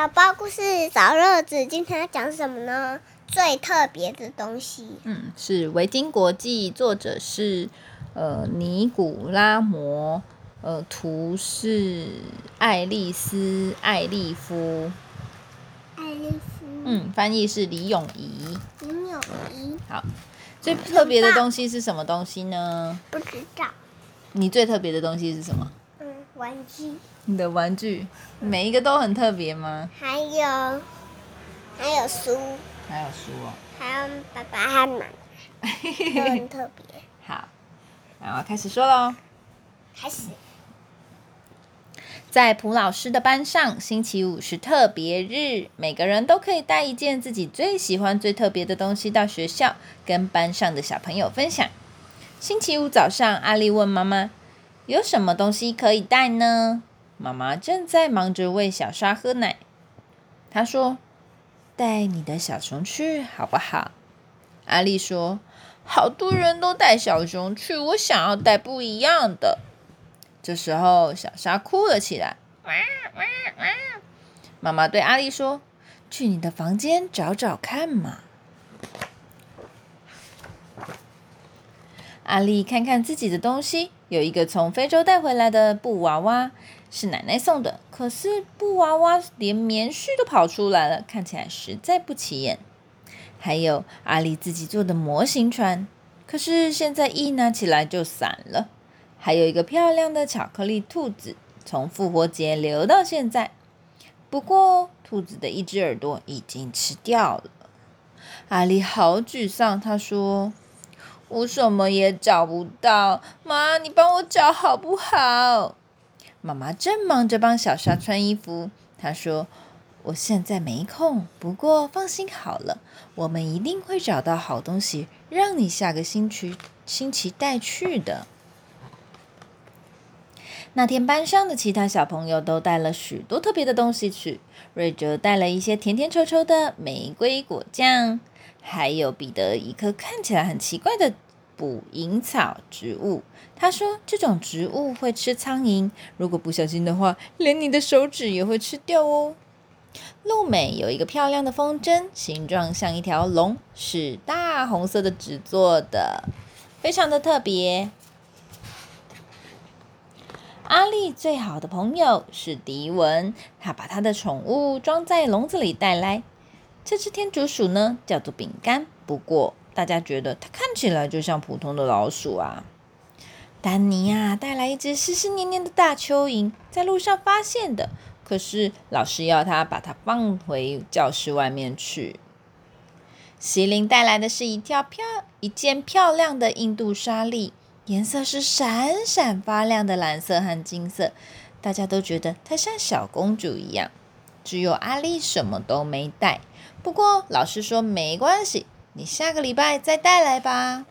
宝宝故事找乐子，今天要讲什么呢？最特别的东西。嗯，是维京国际，作者是呃尼古拉摩，呃图是爱丽丝艾丽夫，爱丽丝。嗯，翻译是李永怡。李永怡。好，最特别的东西是什么东西呢？不知道。你最特别的东西是什么？嗯，玩具。你的玩具每一个都很特别吗？还有，还有书。还有书哦。还有爸爸和妈妈，都很特别。好，那我要开始说喽。开始。在蒲老师的班上，星期五是特别日，每个人都可以带一件自己最喜欢、最特别的东西到学校，跟班上的小朋友分享。星期五早上，阿丽问妈妈：“有什么东西可以带呢？”妈妈正在忙着喂小沙喝奶。她说：“带你的小熊去好不好？”阿丽说：“好多人都带小熊去，我想要带不一样的。”这时候，小沙哭了起来。妈妈对阿丽说：“去你的房间找找看嘛。”阿丽看看自己的东西，有一个从非洲带回来的布娃娃。是奶奶送的，可是布娃娃连棉絮都跑出来了，看起来实在不起眼。还有阿丽自己做的模型船，可是现在一拿起来就散了。还有一个漂亮的巧克力兔子，从复活节留到现在，不过兔子的一只耳朵已经吃掉了。阿丽好沮丧，她说：“我什么也找不到，妈，你帮我找好不好？”妈妈正忙着帮小沙穿衣服，她说：“我现在没空，不过放心好了，我们一定会找到好东西，让你下个星期星期带去的。”那天班上的其他小朋友都带了许多特别的东西去，瑞哲带了一些甜甜稠稠的玫瑰果酱，还有彼得一颗看起来很奇怪的。捕蝇草植物，他说这种植物会吃苍蝇，如果不小心的话，连你的手指也会吃掉哦。露美有一个漂亮的风筝，形状像一条龙，是大红色的纸做的，非常的特别。阿丽最好的朋友是迪文，他把他的宠物装在笼子里带来。这只天竺鼠呢，叫做饼干，不过。大家觉得它看起来就像普通的老鼠啊。丹尼啊，带来一只湿湿黏黏的大蚯蚓，在路上发现的。可是老师要他把它放回教室外面去。席琳带来的是一条漂一件漂亮的印度纱丽，颜色是闪闪发亮的蓝色和金色，大家都觉得她像小公主一样。只有阿丽什么都没带，不过老师说没关系。你下个礼拜再带来吧。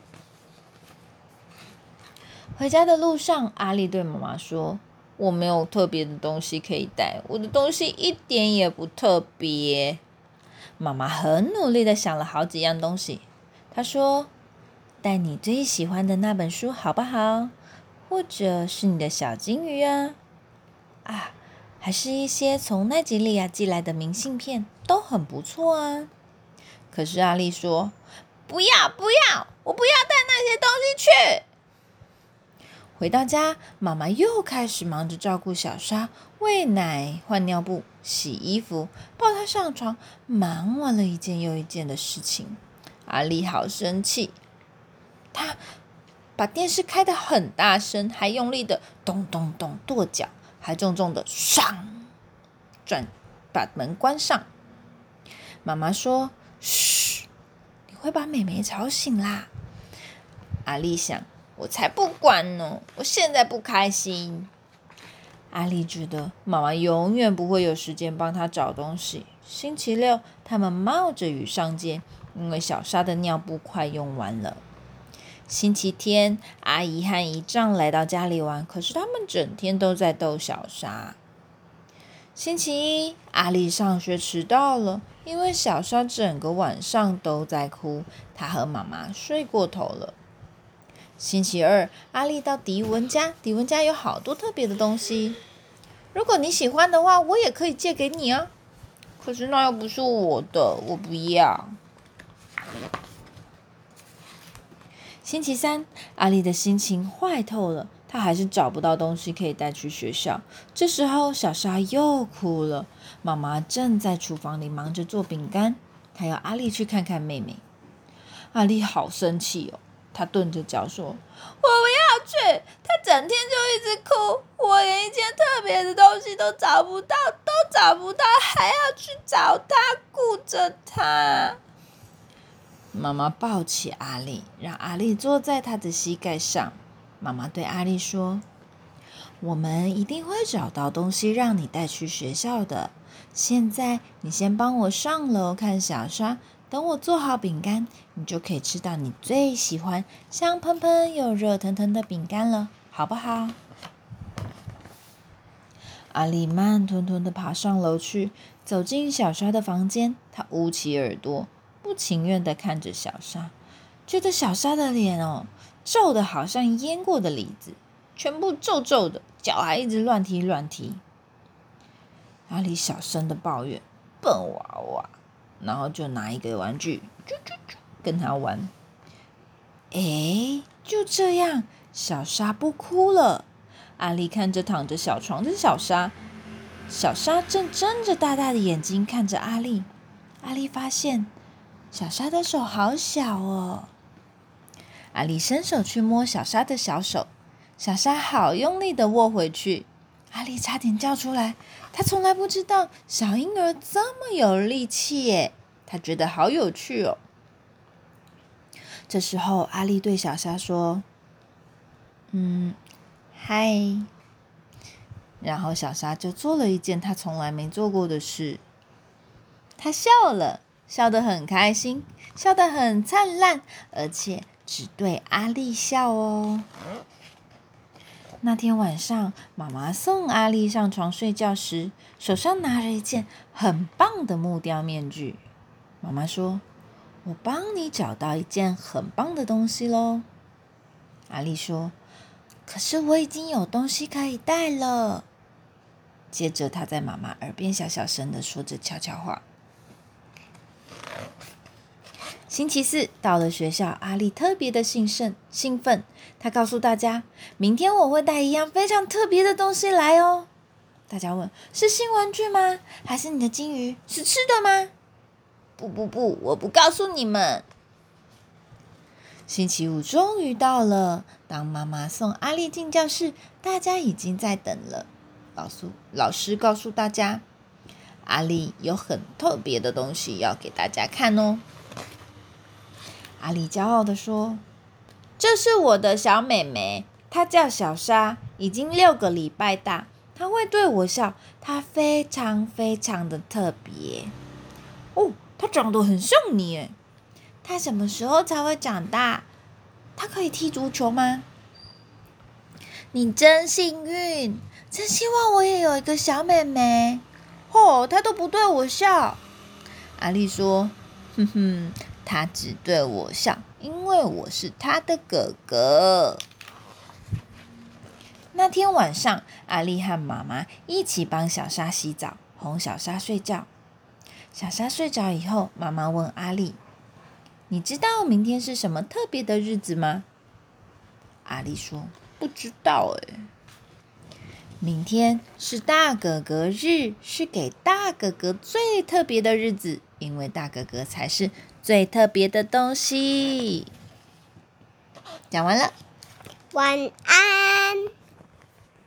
回家的路上，阿丽对妈妈说：“我没有特别的东西可以带，我的东西一点也不特别。”妈妈很努力的想了好几样东西。她说：“带你最喜欢的那本书好不好？或者是你的小金鱼啊？啊，还是一些从奈吉利亚寄来的明信片，都很不错啊。”可是阿丽说：“不要不要，我不要带那些东西去。”回到家，妈妈又开始忙着照顾小沙，喂奶、换尿布、洗衣服、抱她上床，忙完了一件又一件的事情。阿丽好生气，她把电视开得很大声，还用力的咚咚咚跺脚，还重重的唰转把门关上。妈妈说。会把美美吵醒啦。阿丽想，我才不管呢，我现在不开心。阿丽觉得妈妈永远不会有时间帮她找东西。星期六，他们冒着雨上街，因为小沙的尿布快用完了。星期天，阿姨和姨丈来到家里玩，可是他们整天都在逗小沙。星期一，阿丽上学迟到了，因为小沙整个晚上都在哭，她和妈妈睡过头了。星期二，阿丽到迪文家，迪文家有好多特别的东西，如果你喜欢的话，我也可以借给你哦。可是那又不是我的，我不要。星期三，阿丽的心情坏透了，她还是找不到东西可以带去学校。这时候，小沙又哭了。妈妈正在厨房里忙着做饼干，她要阿丽去看看妹妹。阿丽好生气哦，她顿着脚说：“我不要去！她整天就一直哭，我连一件特别的东西都找不到，都找不到，还要去找她，顾着她。”妈妈抱起阿丽，让阿丽坐在她的膝盖上。妈妈对阿丽说：“我们一定会找到东西让你带去学校的。现在，你先帮我上楼看小沙，等我做好饼干，你就可以吃到你最喜欢、香喷喷又热腾腾的饼干了，好不好？”阿丽慢吞吞的爬上楼去，走进小沙的房间，她捂起耳朵。不情愿的看着小沙，觉得小沙的脸哦皱的好像腌过的李子，全部皱皱的，脚还一直乱踢乱踢。阿里小声的抱怨：“笨娃娃。”然后就拿一个玩具，啾啾啾，跟他玩。哎，就这样，小沙不哭了。阿丽看着躺着小床的小沙，小沙正睁着大大的眼睛看着阿丽。阿丽发现。小沙的手好小哦，阿丽伸手去摸小沙的小手，小沙好用力的握回去，阿丽差点叫出来。她从来不知道小婴儿这么有力气耶，她觉得好有趣哦。这时候，阿丽对小沙说：“嗯，嗨。”然后小沙就做了一件他从来没做过的事，他笑了。笑得很开心，笑得很灿烂，而且只对阿丽笑哦。那天晚上，妈妈送阿丽上床睡觉时，手上拿着一件很棒的木雕面具。妈妈说：“我帮你找到一件很棒的东西喽。”阿丽说：“可是我已经有东西可以带了。”接着，她在妈妈耳边小小声的说着悄悄话。星期四到了学校，阿丽特别的兴盛兴奋。她告诉大家：“明天我会带一样非常特别的东西来哦。”大家问：“是新玩具吗？还是你的金鱼？是吃的吗？”“不不不，我不告诉你们。”星期五终于到了，当妈妈送阿丽进教室，大家已经在等了。老师老师告诉大家：“阿丽有很特别的东西要给大家看哦。”阿丽骄傲的说：“这是我的小妹妹，她叫小沙，已经六个礼拜大。她会对我笑，她非常非常的特别。哦，她长得很像你耶。她什么时候才会长大？她可以踢足球吗？你真幸运，真希望我也有一个小妹妹。哦，她都不对我笑。”阿丽说：“哼哼。”他只对我笑，因为我是他的哥哥。那天晚上，阿丽和妈妈一起帮小沙洗澡，哄小沙睡觉。小沙睡着以后，妈妈问阿丽：“你知道明天是什么特别的日子吗？”阿丽说：“不知道。”哎，明天是大哥哥日，是给大哥哥最特别的日子，因为大哥哥才是。最特别的东西，讲完了，晚安。